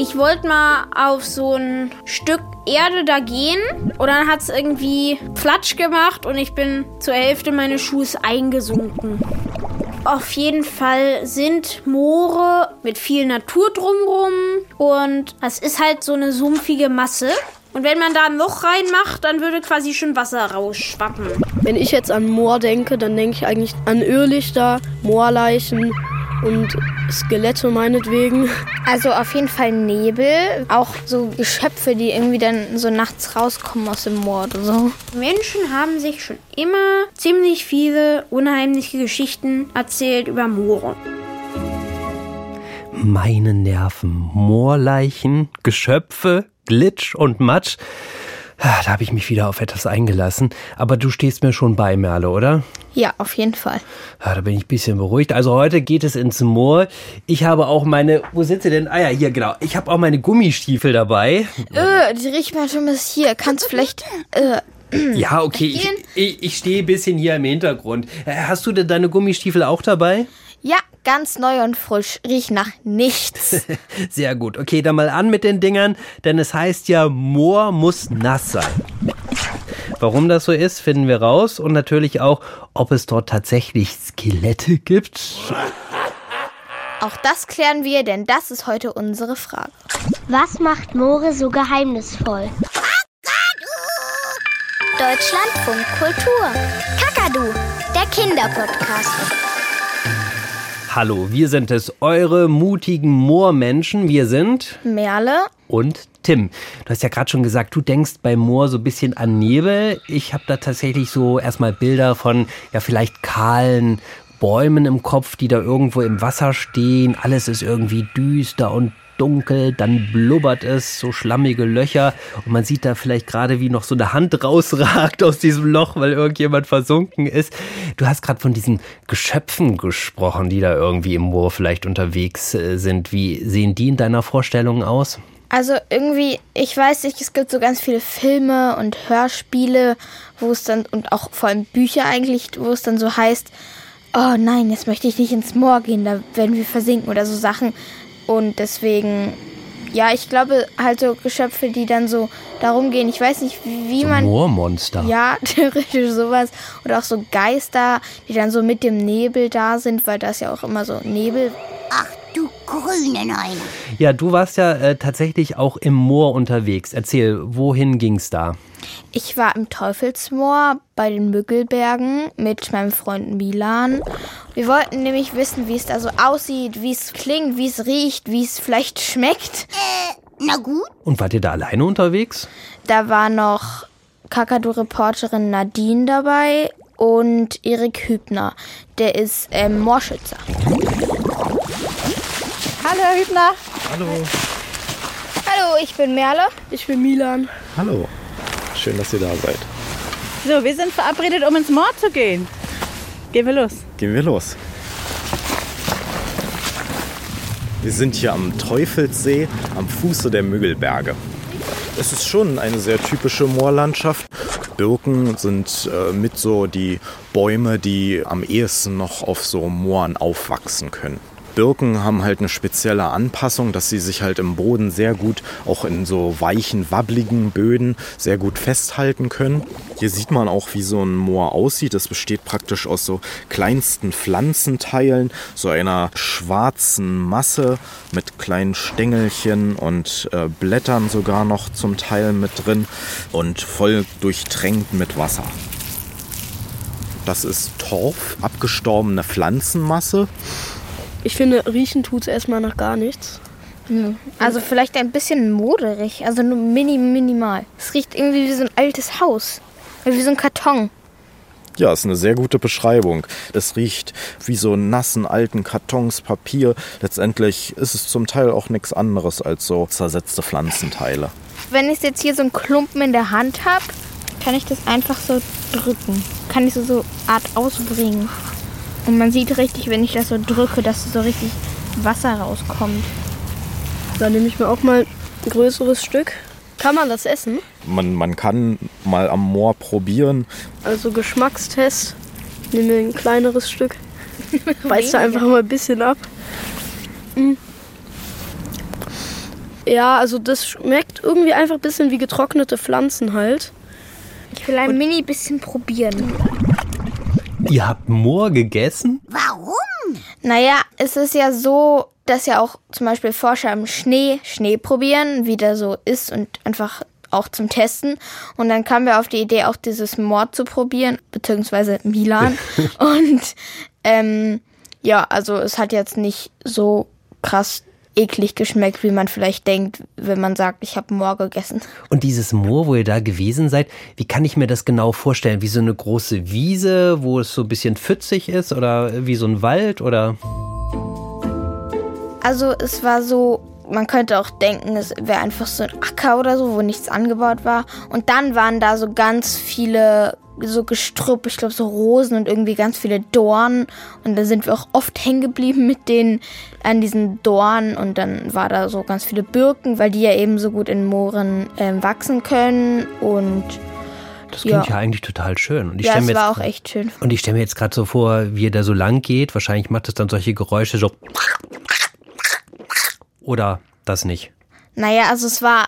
Ich wollte mal auf so ein Stück Erde da gehen und dann hat es irgendwie Flatsch gemacht und ich bin zur Hälfte meines Schuhs eingesunken. Auf jeden Fall sind Moore mit viel Natur drumrum und es ist halt so eine sumpfige Masse. Und wenn man da ein Loch reinmacht, dann würde quasi schon Wasser rausschwappen. Wenn ich jetzt an Moor denke, dann denke ich eigentlich an Irrlichter, Moorleichen und Skelette meinetwegen. Also auf jeden Fall Nebel, auch so Geschöpfe, die irgendwie dann so nachts rauskommen aus dem Moor oder so. Menschen haben sich schon immer ziemlich viele unheimliche Geschichten erzählt über Moore. Meine Nerven, Moorleichen, Geschöpfe, Glitch und Matsch. Ah, Da habe ich mich wieder auf etwas eingelassen. Aber du stehst mir schon bei, Merle, oder? Ja, auf jeden Fall. Ja, da bin ich ein bisschen beruhigt. Also heute geht es ins Moor. Ich habe auch meine, wo sind sie denn? Ah ja, hier genau. Ich habe auch meine Gummistiefel dabei. Äh, die riecht mal schon bis hier. Kannst du vielleicht, äh, Ja, okay, ich, ich, ich stehe ein bisschen hier im Hintergrund. Äh, Hast du denn deine Gummistiefel auch dabei? ja, ganz neu und frisch. Riecht nach nichts. Sehr gut. Okay, dann mal an mit den Dingern, denn es heißt ja, Moor muss nass sein. Warum das so ist, finden wir raus und natürlich auch, ob es dort tatsächlich Skelette gibt. Auch das klären wir, denn das ist heute unsere Frage. Was macht Moore so geheimnisvoll? Deutschlandfunk Kultur. Kakadu, der Kinderpodcast. Hallo, wir sind es, eure mutigen Moormenschen. Wir sind Merle, und Tim. Du hast ja gerade schon gesagt, du denkst bei Moor so ein bisschen an Nebel. Ich habe da tatsächlich so erstmal Bilder von ja vielleicht kahlen Bäumen im Kopf, die da irgendwo im Wasser stehen. Alles ist irgendwie düster und dunkel, dann blubbert es, so schlammige Löcher und man sieht da vielleicht gerade, wie noch so eine Hand rausragt aus diesem Loch, weil irgendjemand versunken ist. Du hast gerade von diesen Geschöpfen gesprochen, die da irgendwie im Moor vielleicht unterwegs äh, sind. Wie sehen die in deiner Vorstellung aus? Also irgendwie, ich weiß nicht, es gibt so ganz viele Filme und Hörspiele, wo es dann, und auch vor allem Bücher eigentlich, wo es dann so heißt, oh nein, jetzt möchte ich nicht ins Moor gehen, da werden wir versinken oder so Sachen. Und deswegen, ja, ich glaube halt so Geschöpfe, die dann so darum gehen, ich weiß nicht, wie, So man... Moormonster. Ja, theoretisch sowas. Oder auch so Geister, die dann so mit dem Nebel da sind, weil da ist ja auch immer so Nebel. Ach du grüne Neune. Ja, du warst ja äh, tatsächlich auch im Moor unterwegs. Erzähl, wohin ging's da? Ich war im Teufelsmoor bei den Müggelbergen mit meinem Freund Milan. Wir wollten nämlich wissen, wie es da so aussieht, wie es klingt, wie es riecht, wie es vielleicht schmeckt. Na gut, Und wart ihr da alleine unterwegs? Da war noch Kakadu-Reporterin Nadine dabei und Erik Hübner. Der ist ähm, Moorschützer. Hallo, Herr Hübner. Hallo, ich bin Merle. Ich bin Milan. Hallo, schön, dass ihr da seid. So, wir sind verabredet, um ins Moor zu gehen. Gehen wir los. Gehen wir los. Wir sind hier am Teufelssee am Fuße der Müggelberge. Es ist schon eine sehr typische Moorlandschaft. Birken sind äh, mit so die Bäume, die am ehesten noch auf so Mooren aufwachsen können. Birken haben halt eine spezielle Anpassung, dass sie sich halt im Boden sehr gut, auch in so weichen, wabbligen Böden, sehr gut festhalten können. Hier sieht man auch, wie so ein Moor aussieht. Es besteht praktisch aus so kleinsten Pflanzenteilen, so einer schwarzen Masse mit kleinen Stängelchen und äh, Blättern sogar noch zum Teil mit drin und voll durchtränkt mit Wasser. Das ist Torf, abgestorbene Pflanzenmasse. Ich finde, riechen tut's erstmal nach gar nichts. Also vielleicht ein bisschen moderig, also nur mini, minimal. Es riecht irgendwie wie so ein altes Haus. Wie so ein Karton. Ja, ist eine sehr gute Beschreibung. Es riecht wie so nassen alten Kartons, Papier. Letztendlich ist es zum Teil auch nichts anderes als so zersetzte Pflanzenteile. Wenn ich jetzt hier so einen Klumpen in der Hand habe, kann ich das einfach so drücken. Kann ich so so Art ausbringen. Und man sieht richtig, wenn ich das so drücke, dass so richtig Wasser rauskommt. Dann nehme ich mir auch mal ein größeres Stück. Kann man das essen? Man, man kann mal am Moor probieren. Also Geschmackstest. Nehme mir ein kleineres Stück. Beiß da einfach mal ein bisschen ab. Mm. Ja, also das schmeckt irgendwie einfach ein bisschen wie getrocknete Pflanzen halt. Ich will ein mini bisschen probieren. Ihr habt Moor gegessen? Warum? Naja, es ist ja so, dass ja auch zum Beispiel Forscher im Schnee Schnee probieren, wie der so ist und einfach auch zum Testen. Und dann kamen wir auf die Idee, auch dieses Mord zu probieren, beziehungsweise Milan. und ähm, ja, also es hat jetzt nicht so krass eklig geschmeckt, wie man vielleicht denkt, wenn man sagt, ich habe Moor gegessen. Und dieses Moor, wo ihr da gewesen seid, wie kann ich mir das genau vorstellen? Wie so eine große Wiese, wo es so ein bisschen pfützig ist oder wie so ein Wald oder? Also es war so, man könnte auch denken, es wäre einfach so ein Acker oder so, wo nichts angebaut war. Und dann waren da so ganz viele so Gestrüpp, ich glaube so Rosen und irgendwie ganz viele Dornen. Und da sind wir auch oft hängen geblieben mit denen an diesen Dornen. Und dann war da so ganz viele Birken, weil die ja eben so gut in Mooren ähm, wachsen können. Und Das klingt ja, Ja. eigentlich total schön. Und ich ja, stell mir war jetzt auch echt schön. Und ich stelle mir jetzt gerade so vor, wie er da so lang geht. Wahrscheinlich macht es dann solche Geräusche so. Oder das nicht. Naja, also es war,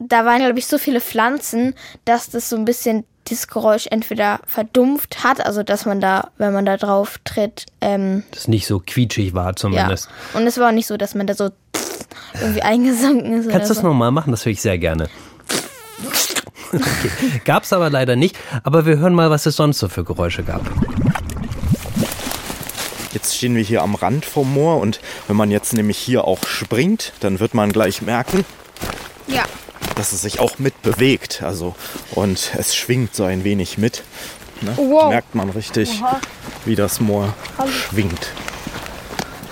da waren glaube ich so viele Pflanzen, dass das so ein bisschen dieses Geräusch entweder verdumpft hat, also dass man da, wenn man da drauf tritt, ähm, Das nicht so quietschig war ja. zumindest. Und es war auch nicht so, dass man da so irgendwie eingesunken ist. Kannst du das so. nochmal machen? Das höre ich sehr gerne. Okay. Gab's aber leider nicht. Aber wir hören mal, was es sonst so für Geräusche gab. Jetzt stehen wir hier am Rand vom Moor und wenn man jetzt nämlich hier auch springt, dann wird man gleich merken, Ja. Dass es sich auch mit bewegt. Also und es schwingt so ein wenig mit. Ne? Wow. Merkt man richtig, wie das Moor schwingt.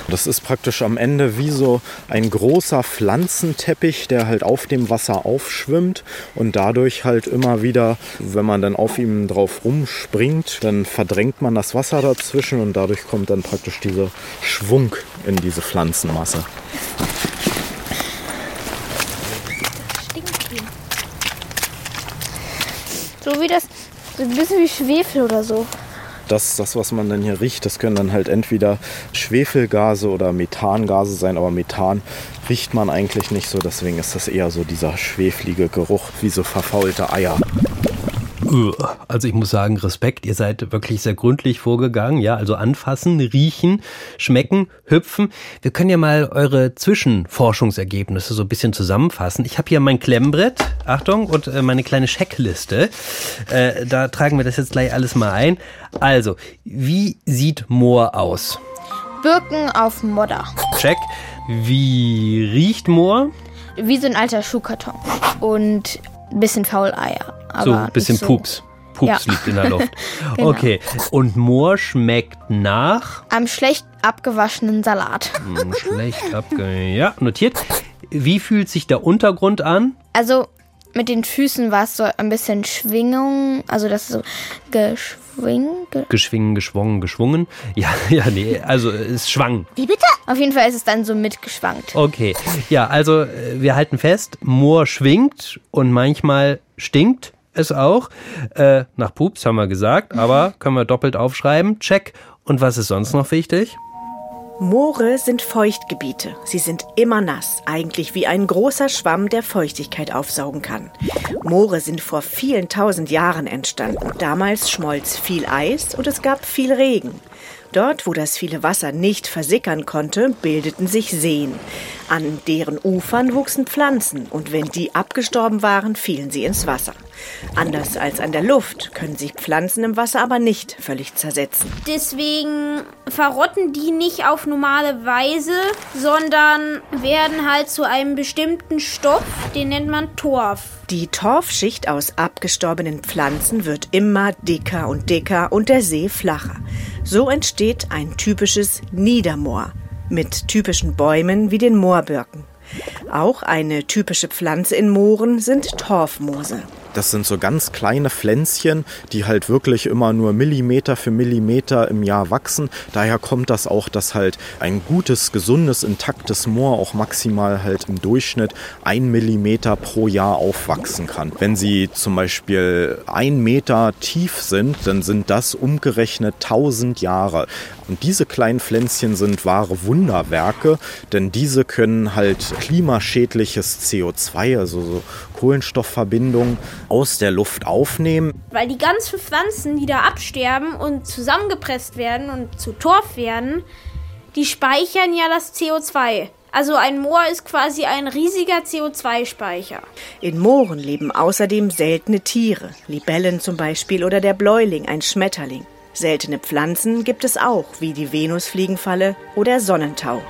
Das ist praktisch am Ende wie so ein großer Pflanzenteppich, der halt auf dem Wasser aufschwimmt und dadurch halt immer wieder, wenn man dann auf ihm drauf rumspringt, dann verdrängt man das Wasser dazwischen und dadurch kommt dann praktisch dieser Schwung in diese Pflanzenmasse. So wie das, so ein bisschen wie Schwefel oder so. Das, das, was man dann hier riecht, das können dann halt entweder Schwefelgase oder Methangase sein, aber Methan riecht man eigentlich nicht so, deswegen ist das eher so dieser schweflige Geruch, wie so verfaulte Eier. Also ich muss sagen, Respekt, ihr seid wirklich sehr gründlich vorgegangen. Ja, also anfassen, riechen, schmecken, hüpfen. Wir können ja mal eure Zwischenforschungsergebnisse so ein bisschen zusammenfassen. Ich habe hier mein Klemmbrett, Achtung, und äh, meine kleine Checkliste. Äh, da tragen wir das jetzt gleich alles mal ein. Also, wie sieht Moor aus? Birken auf Modder. Check. Wie riecht Moor? Wie so ein alter Schuhkarton. Und ein bisschen Fauleier. So ein bisschen so. Pups. Pups Ja. liegt in der Luft. Genau. Okay. Und Moor schmeckt nach Am schlecht abgewaschenen Salat. Hm, Schlecht abge... Ja, notiert. Wie fühlt sich der Untergrund an? Also mit den Füßen war es so ein bisschen Schwingung. Also das ist so geschwing. Ge Geschwingen, geschwungen, geschwungen. Ja, ja, nee, also es schwang. Wie bitte? Auf jeden Fall ist es dann so mitgeschwankt. Okay. Ja, also äh, wir halten fest, Moor schwingt und manchmal stinkt es auch. Äh, nach Pups haben wir gesagt, aber können wir doppelt aufschreiben. Check. Und was ist sonst noch wichtig? Moore sind Feuchtgebiete. Sie sind immer nass, eigentlich wie ein großer Schwamm, der Feuchtigkeit aufsaugen kann. Moore sind vor vielen tausend Jahren entstanden. Damals schmolz viel Eis und es gab viel Regen. Dort, wo das viele Wasser nicht versickern konnte, bildeten sich Seen. An deren Ufern wuchsen Pflanzen und wenn die abgestorben waren, fielen sie ins Wasser. Anders als an der Luft können sich Pflanzen im Wasser aber nicht völlig zersetzen. Deswegen verrotten die nicht auf normale Weise, sondern werden halt zu einem bestimmten Stoff, den nennt man Torf. Die Torfschicht aus abgestorbenen Pflanzen wird immer dicker und dicker und der See flacher. So entsteht ein typisches Niedermoor mit typischen Bäumen wie den Moorbirken. Auch eine typische Pflanze in Mooren sind Torfmoose. Das sind so ganz kleine Pflänzchen, die halt wirklich immer nur Millimeter für Millimeter im Jahr wachsen. Daher kommt das auch, dass halt ein gutes, gesundes, intaktes Moor auch maximal halt im Durchschnitt ein Millimeter pro Jahr aufwachsen kann. Wenn sie zum Beispiel ein Meter tief sind, dann sind das umgerechnet 1000 Jahre. Und diese kleinen Pflänzchen sind wahre Wunderwerke, denn diese können halt klimaschädliches CO2, also so Kohlenstoffverbindungen, aus der Luft aufnehmen. Weil die ganzen Pflanzen, die da absterben und zusammengepresst werden und zu Torf werden, die speichern ja das CO2. Also ein Moor ist quasi ein riesiger CO2-Speicher. In Mooren leben außerdem seltene Tiere, Libellen zum Beispiel oder der Bläuling, ein Schmetterling. Seltene Pflanzen gibt es auch, wie die Venusfliegenfalle oder Sonnentau.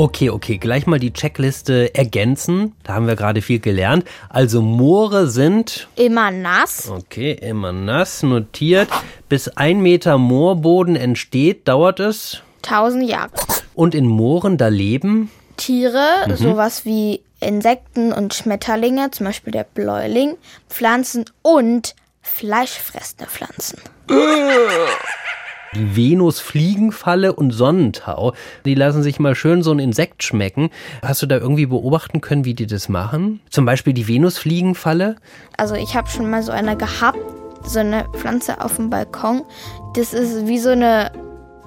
Okay, okay, gleich mal die Checkliste ergänzen. Da haben wir gerade viel gelernt. Also Moore sind Immer nass. Okay, immer nass, notiert. Bis ein Meter Moorboden entsteht, dauert es. 1000 Jahre. Und in Mooren, da leben Tiere, Mhm. sowas wie Insekten und Schmetterlinge, zum Beispiel der Bläuling, Pflanzen und fleischfressende Pflanzen. die Venusfliegenfalle und Sonnentau. Die lassen sich mal schön so ein Insekt schmecken. Hast du da irgendwie beobachten können, wie die das machen? Zum Beispiel die Venusfliegenfalle. Also ich habe schon mal so eine gehabt, so eine Pflanze auf dem Balkon. Das ist wie so eine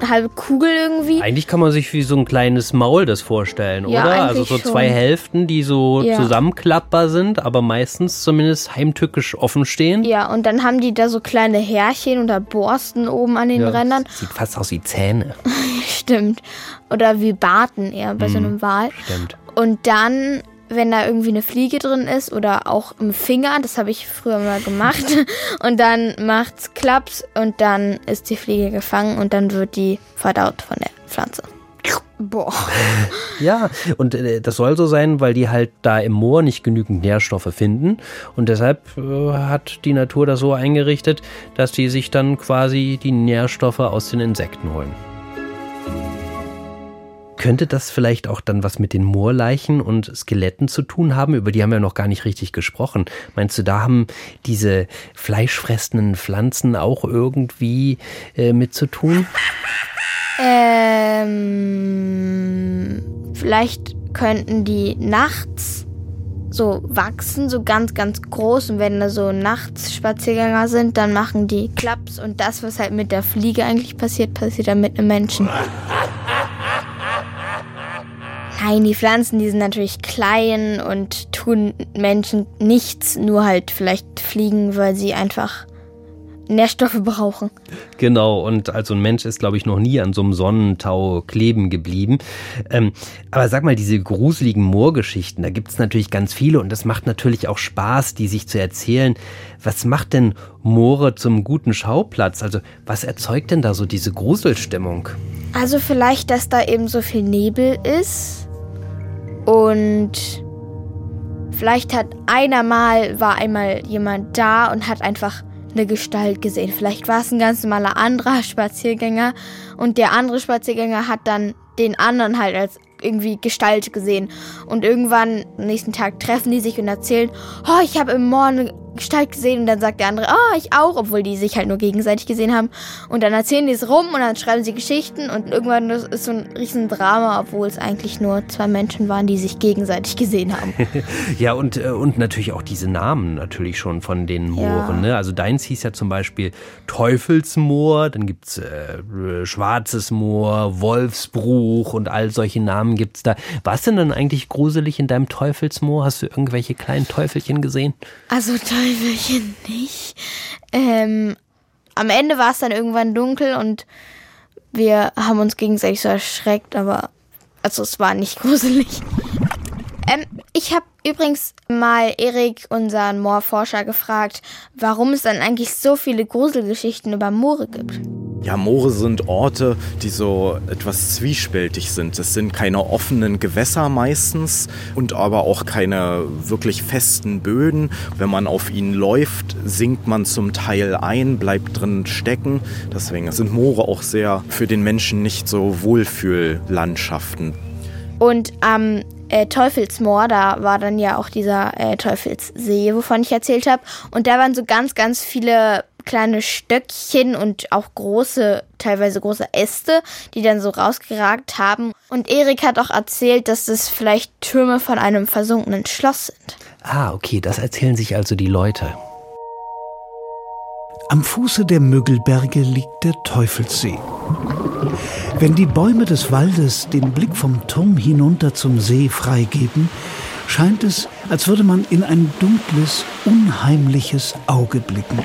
halbe Kugel irgendwie. Eigentlich kann man sich wie so ein kleines Maul das vorstellen, Ja, oder? Also so schon. zwei Hälften, die so Ja. zusammenklappbar sind, aber meistens zumindest heimtückisch offen stehen. Ja, und dann haben die da so kleine Härchen oder Borsten oben an den Ja, Rändern. Sieht fast aus wie Zähne. Stimmt. Oder wie Barten eher bei so einem Wal. Stimmt. Und dann, wenn da irgendwie eine Fliege drin ist oder auch im Finger, das habe ich früher mal gemacht, und dann macht's Klaps und dann ist die Fliege gefangen und dann wird die verdaut von der Pflanze. Boah. Ja, und äh, das soll so sein, weil die halt da im Moor nicht genügend Nährstoffe finden. Und deshalb äh, hat die Natur das so eingerichtet, dass die sich dann quasi die Nährstoffe aus den Insekten holen. Könnte das vielleicht auch dann was mit den Moorleichen und Skeletten zu tun haben? Über die haben wir noch gar nicht richtig gesprochen. Meinst du, da haben diese fleischfressenden Pflanzen auch irgendwie äh, mit zu tun? Ähm, vielleicht könnten die nachts so wachsen, so ganz, ganz groß. Und wenn da so nachts Spaziergänger sind, dann machen die Klaps. Und das, was halt mit der Fliege eigentlich passiert, passiert dann mit einem Menschen. Nein, die Pflanzen, die sind natürlich klein und tun Menschen nichts, nur halt vielleicht fliegen, weil sie einfach Nährstoffe brauchen. Genau, und also ein Mensch ist, glaube ich, noch nie an so einem Sonnentau kleben geblieben. Ähm, aber sag mal, diese gruseligen Moorgeschichten, da gibt es natürlich ganz viele und das macht natürlich auch Spaß, die sich zu erzählen. Was macht denn Moore zum guten Schauplatz? Also was erzeugt denn da so diese Gruselstimmung? Also vielleicht, dass da eben so viel Nebel ist und vielleicht hat einer mal, war einmal jemand da und hat einfach eine Gestalt gesehen. Vielleicht war es ein ganz normaler anderer Spaziergänger und der andere Spaziergänger hat dann den anderen halt als irgendwie Gestalt gesehen. Und irgendwann, nächsten Tag, treffen die sich und erzählen, oh, ich habe im Moor eine Gestalt gesehen. Und dann sagt der andere, oh, ich auch, obwohl die sich halt nur gegenseitig gesehen haben. Und dann erzählen die es rum und dann schreiben sie Geschichten. Und irgendwann ist so ein riesen Drama, obwohl es eigentlich nur zwei Menschen waren, die sich gegenseitig gesehen haben. Ja, und, äh, und natürlich auch diese Namen natürlich schon von den Mooren. Ne? Also deins hieß ja zum Beispiel Teufelsmoor, dann gibt's äh, Schwarzes Moor, Wolfsbruch und all solche Namen gibt's da. Was denn dann eigentlich gruselig in deinem Teufelsmoor? Hast du irgendwelche kleinen Teufelchen gesehen? Also Teufelchen nicht. Ähm, am Ende war es dann irgendwann dunkel und wir haben uns gegenseitig so erschreckt, aber also es war nicht gruselig. Ähm, ich habe übrigens mal Erik, unseren Moorforscher, gefragt, warum es dann eigentlich so viele Gruselgeschichten über Moore gibt. Ja, Moore sind Orte, die so etwas zwiespältig sind. Es sind keine offenen Gewässer meistens und aber auch keine wirklich festen Böden. Wenn man auf ihnen läuft, sinkt man zum Teil ein, bleibt drin stecken. Deswegen sind Moore auch sehr für den Menschen nicht so Wohlfühllandschaften. Und am äh, Teufelsmoor, da war dann ja auch dieser äh, Teufelssee, wovon ich erzählt habe. Und da waren so ganz, ganz viele kleine Stöckchen und auch große, teilweise große Äste, die dann so rausgeragt haben. Und Erik hat auch erzählt, dass das vielleicht Türme von einem versunkenen Schloss sind. Ah, okay, das erzählen sich also die Leute. Am Fuße der Müggelberge liegt der Teufelssee. Wenn die Bäume des Waldes den Blick vom Turm hinunter zum See freigeben, scheint es, als würde man in ein dunkles, unheimliches Auge blicken.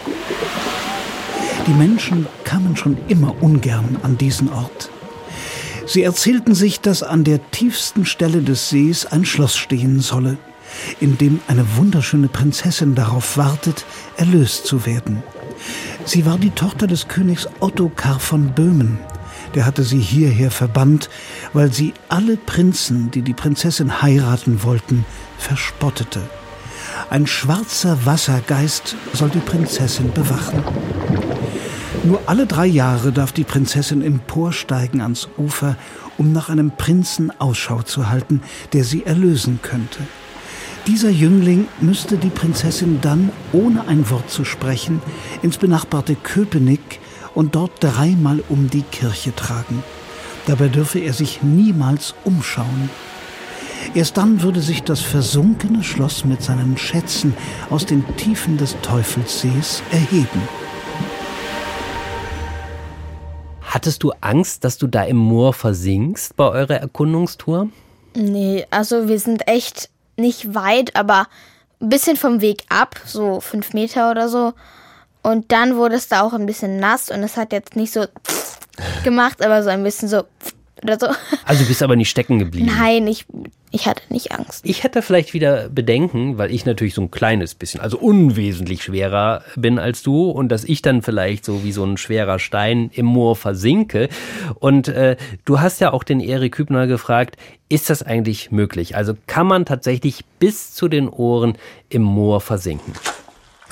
Die Menschen kamen schon immer ungern an diesen Ort. Sie erzählten sich, dass an der tiefsten Stelle des Sees ein Schloss stehen solle, in dem eine wunderschöne Prinzessin darauf wartet, erlöst zu werden. Sie war die Tochter des Königs Ottokar von Böhmen. Der hatte sie hierher verbannt, weil sie alle Prinzen, die die Prinzessin heiraten wollten, verspottete. Ein schwarzer Wassergeist soll die Prinzessin bewachen. Nur alle drei Jahre darf die Prinzessin emporsteigen ans Ufer, um nach einem Prinzen Ausschau zu halten, der sie erlösen könnte. Dieser Jüngling müsste die Prinzessin dann, ohne ein Wort zu sprechen, ins benachbarte Köpenick und dort dreimal um die Kirche tragen. Dabei dürfe er sich niemals umschauen. Erst dann würde sich das versunkene Schloss mit seinen Schätzen aus den Tiefen des Teufelssees erheben. Hattest du Angst, dass du da im Moor versinkst bei eurer Erkundungstour? Nee, also wir sind echt nicht weit, aber ein bisschen vom Weg ab, so fünf Meter oder so. Und dann wurde es da auch ein bisschen nass und es hat jetzt nicht so gemacht, aber so ein bisschen so oder so. Also du bist aber nicht stecken geblieben. Nein, ich, ich hatte nicht Angst. Ich hätte vielleicht wieder Bedenken, weil ich natürlich so ein kleines bisschen, also unwesentlich schwerer bin als du und dass ich dann vielleicht so wie so ein schwerer Stein im Moor versinke. Und äh, du hast ja auch den Erik Hübner gefragt, ist das eigentlich möglich? Also kann man tatsächlich bis zu den Ohren im Moor versinken?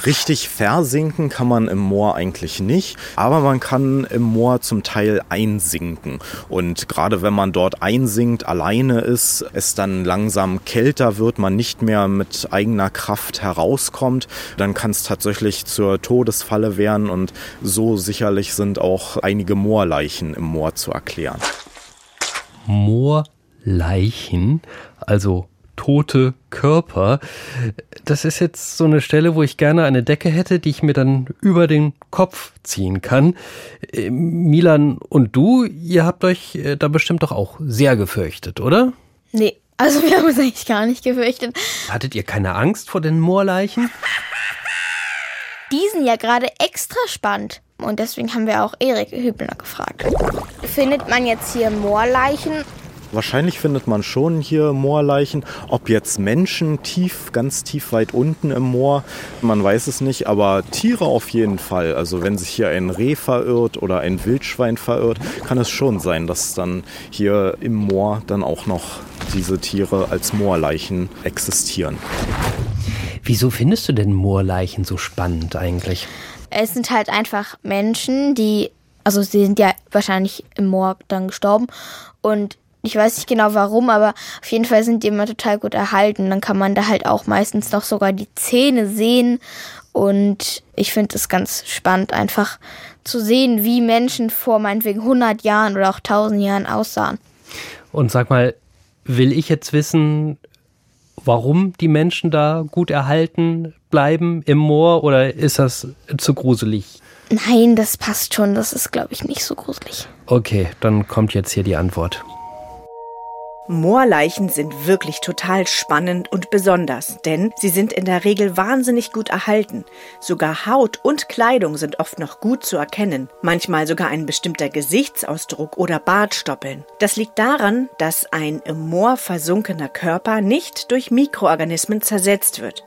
Richtig versinken kann man im Moor eigentlich nicht, aber man kann im Moor zum Teil einsinken. Und gerade wenn man dort einsinkt, alleine ist, es dann langsam kälter wird, man nicht mehr mit eigener Kraft herauskommt, dann kann es tatsächlich zur Todesfalle werden und so sicherlich sind auch einige Moorleichen im Moor zu erklären. Moorleichen, also tote Körper. Das ist jetzt so eine Stelle, wo ich gerne eine Decke hätte, die ich mir dann über den Kopf ziehen kann. Äh, Milan und du, ihr habt euch äh, da bestimmt doch auch sehr gefürchtet, oder? Nee, also wir haben uns eigentlich gar nicht gefürchtet. Hattet ihr keine Angst vor den Moorleichen? Die sind ja gerade extra spannend. Und deswegen haben wir auch Erik Hübner gefragt. Findet man jetzt hier Moorleichen Wahrscheinlich findet man schon hier Moorleichen. Ob jetzt Menschen tief, ganz tief weit unten im Moor, man weiß es nicht, aber Tiere auf jeden Fall. Also wenn sich hier ein Reh verirrt oder ein Wildschwein verirrt, kann es schon sein, dass dann hier im Moor dann auch noch diese Tiere als Moorleichen existieren. Wieso findest du denn Moorleichen so spannend eigentlich? Es sind halt einfach Menschen, die, also sie sind ja wahrscheinlich im Moor dann gestorben und ich weiß nicht genau warum, aber auf jeden Fall sind die immer total gut erhalten. Dann kann man da halt auch meistens noch sogar die Zähne sehen. Und ich finde es ganz spannend, einfach zu sehen, wie Menschen vor meinetwegen 100 Jahren oder auch 1000 Jahren aussahen. Und sag mal, will ich jetzt wissen, warum die Menschen da gut erhalten bleiben im Moor oder ist das zu gruselig? Nein, das passt schon. Das ist, glaube ich, nicht so gruselig. Okay, dann kommt jetzt hier die Antwort. Moorleichen sind wirklich total spannend und besonders, denn sie sind in der Regel wahnsinnig gut erhalten. Sogar Haut und Kleidung sind oft noch gut zu erkennen, manchmal sogar ein bestimmter Gesichtsausdruck oder Bartstoppeln. Das liegt daran, dass ein im Moor versunkener Körper nicht durch Mikroorganismen zersetzt wird,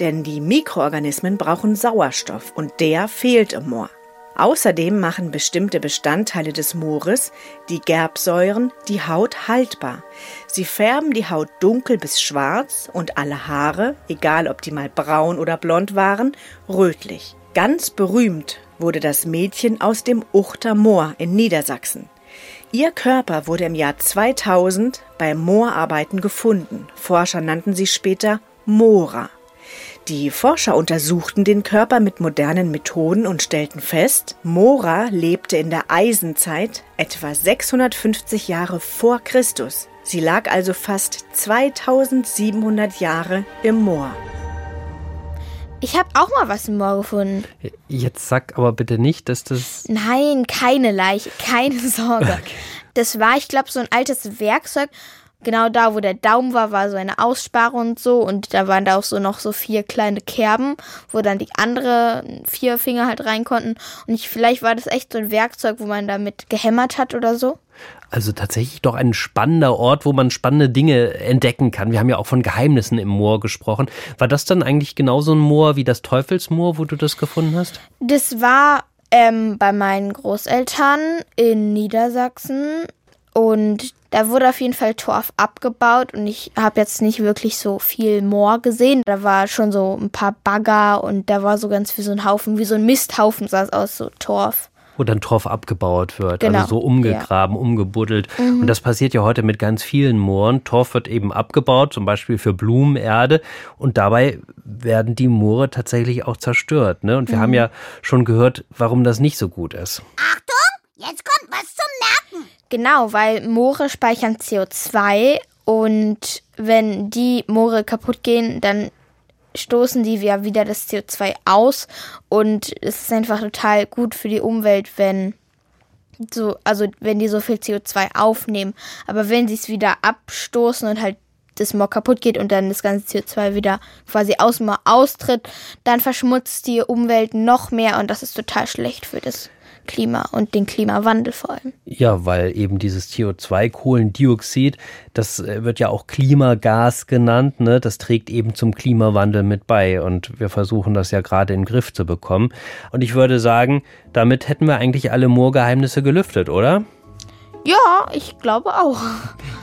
denn die Mikroorganismen brauchen Sauerstoff und der fehlt im Moor. Außerdem machen bestimmte Bestandteile des Moores, die Gerbsäuren, die Haut haltbar. Sie färben die Haut dunkel bis schwarz und alle Haare, egal ob die mal braun oder blond waren, rötlich. Ganz berühmt wurde das Mädchen aus dem Uchter Moor in Niedersachsen. Ihr Körper wurde im Jahr 2000 bei Moorarbeiten gefunden. Forscher nannten sie später Mora. Die Forscher untersuchten den Körper mit modernen Methoden und stellten fest, Mora lebte in der Eisenzeit etwa 650 Jahre vor Christus. Sie lag also fast 2700 Jahre im Moor. Ich habe auch mal was im Moor gefunden. Jetzt sag aber bitte nicht, dass das. Nein, keine Leiche, keine Sorge. Das war, ich glaube, so ein altes Werkzeug. Genau da, wo der Daumen war, war so eine Aussparung und so. Und da waren da auch so noch so vier kleine Kerben, wo dann die anderen vier Finger halt rein konnten. Und ich, vielleicht war das echt so ein Werkzeug, wo man damit gehämmert hat oder so. Also tatsächlich doch ein spannender Ort, wo man spannende Dinge entdecken kann. Wir haben ja auch von Geheimnissen im Moor gesprochen. War das dann eigentlich genauso ein Moor wie das Teufelsmoor, wo du das gefunden hast? Das war ähm, bei meinen Großeltern in Niedersachsen und da wurde auf jeden Fall Torf abgebaut und ich habe jetzt nicht wirklich so viel Moor gesehen. Da war schon so ein paar Bagger und da war so ganz wie so ein Haufen, wie so ein Misthaufen sah es aus, so Torf. Wo dann Torf abgebaut wird, Genau, also so umgegraben, umgebuddelt. Mhm. Und das passiert ja heute mit ganz vielen Mooren. Torf wird eben abgebaut, zum Beispiel für Blumenerde. Und dabei werden die Moore tatsächlich auch zerstört. Ne? Und wir Mhm. haben ja schon gehört, warum das nicht so gut ist. Jetzt kommt was zum Merken. Genau, weil Moore speichern CO2 und wenn die Moore kaputt gehen, dann stoßen die ja wieder das CO2 aus und es ist einfach total gut für die Umwelt, wenn so, also wenn die so viel CO2 aufnehmen. Aber wenn sie es wieder abstoßen und halt das Moor kaputt geht und dann das ganze CO2 wieder quasi aus dem Moor austritt, dann verschmutzt die Umwelt noch mehr und das ist total schlecht für das Klima und den Klimawandel vor allem. Ja, weil eben dieses CO2, Kohlendioxid, das äh, wird ja auch Klimagas genannt, ne? Das trägt eben zum Klimawandel mit bei und wir versuchen das ja gerade in den Griff zu bekommen. Und ich würde sagen, damit hätten wir eigentlich alle Moorgeheimnisse gelüftet, oder? Ja, ich glaube auch.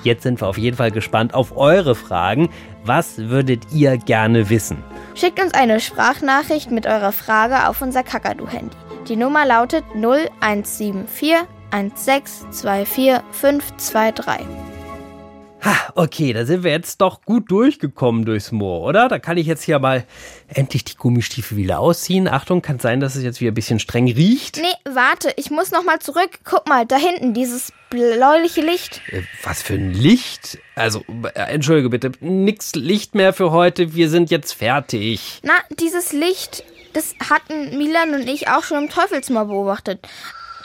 Jetzt sind wir auf jeden Fall gespannt auf eure Fragen. Was würdet ihr gerne wissen? Schickt uns eine Sprachnachricht mit eurer Frage auf unser Kakadu-Handy. Die Nummer lautet 0174 1624 523. Ha, okay, da sind wir jetzt doch gut durchgekommen durchs Moor, oder? Da kann ich jetzt hier mal endlich die Gummistiefel wieder ausziehen. Achtung, kann sein, dass es jetzt wieder ein bisschen streng riecht. Nee, warte, ich muss noch mal zurück. Guck mal, da hinten, dieses bläuliche Licht. Äh, Was für ein Licht? Also, äh, entschuldige bitte, nix Licht mehr für heute. Wir sind jetzt fertig. Na, dieses Licht, das hatten Milan und ich auch schon im Teufelsmoor beobachtet.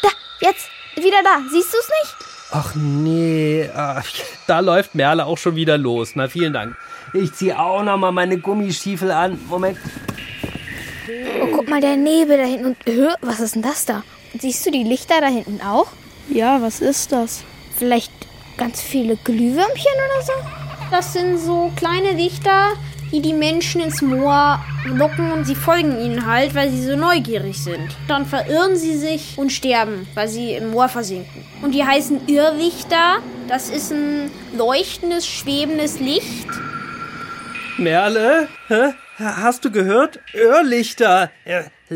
Da, jetzt, wieder da. Siehst du es nicht? Ach nee, ach, da läuft Merle auch schon wieder los. Na, vielen Dank. Ich ziehe auch noch mal meine Gummistiefel an. Moment. Oh, guck mal, der Nebel da hinten. Und, hö, was ist denn das da? Siehst du die Lichter da hinten auch? Ja, was ist das? Vielleicht ganz viele Glühwürmchen oder so? Das sind so kleine Lichter, die die Menschen ins Moor locken und sie folgen ihnen halt, weil sie so neugierig sind. Dann verirren sie sich und sterben, weil sie im Moor versinken. Und die heißen Irrlichter. Das ist ein leuchtendes, schwebendes Licht. Merle, hä? Hast du gehört? Irrlichter.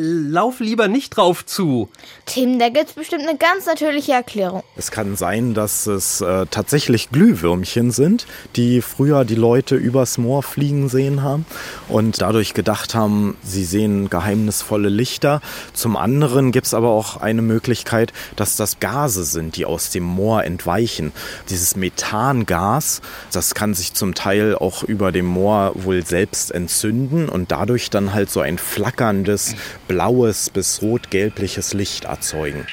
Lauf lieber nicht drauf zu. Tim, da gibt's bestimmt eine ganz natürliche Erklärung. Es kann sein, dass es äh, tatsächlich Glühwürmchen sind, die früher die Leute übers Moor fliegen sehen haben und dadurch gedacht haben, sie sehen geheimnisvolle Lichter. Zum anderen gibt es aber auch eine Möglichkeit, dass das Gase sind, die aus dem Moor entweichen. Dieses Methangas, das kann sich zum Teil auch über dem Moor wohl selbst entzünden und dadurch dann halt so ein flackerndes, blaues bis rot-gelbliches Licht erzeugen.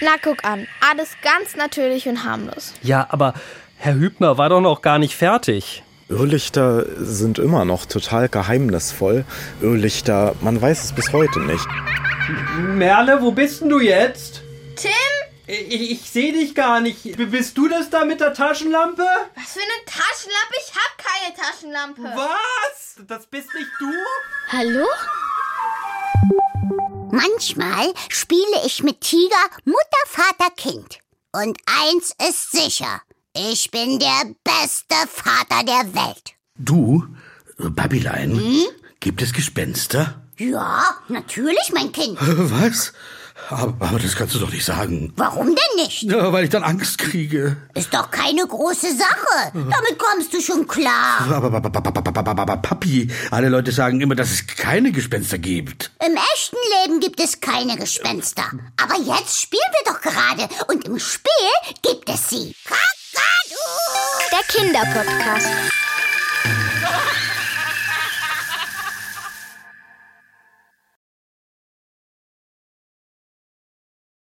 Na, guck an. Alles ganz natürlich und harmlos. Ja, aber Herr Hübner war doch noch gar nicht fertig. Irrlichter sind immer noch total geheimnisvoll. Irrlichter, man weiß es bis heute nicht. Merle, wo bist denn du jetzt? Tim? Ich, ich sehe dich gar nicht. Bist du das da mit der Taschenlampe? Was für eine Taschenlampe? Ich hab keine Taschenlampe. Was? Das bist nicht du? Hallo? Manchmal spiele ich mit Tiger Mutter, Vater, Kind. Und eins ist sicher. Ich bin der beste Vater der Welt. Du, Babylein, gibt es Gespenster? Ja, natürlich, mein Kind. Was? Aber, aber das kannst du doch nicht sagen. Warum denn nicht? Ja, weil ich dann Angst kriege. Ist doch keine große Sache. Damit kommst du schon klar. Aber, aber, aber, aber, aber, aber, aber Papi, alle Leute sagen immer, dass es keine Gespenster gibt. Im echten Leben gibt es keine Gespenster. Aber jetzt spielen wir doch gerade. Und im Spiel gibt es sie. Kakadu! Der Kinderpodcast.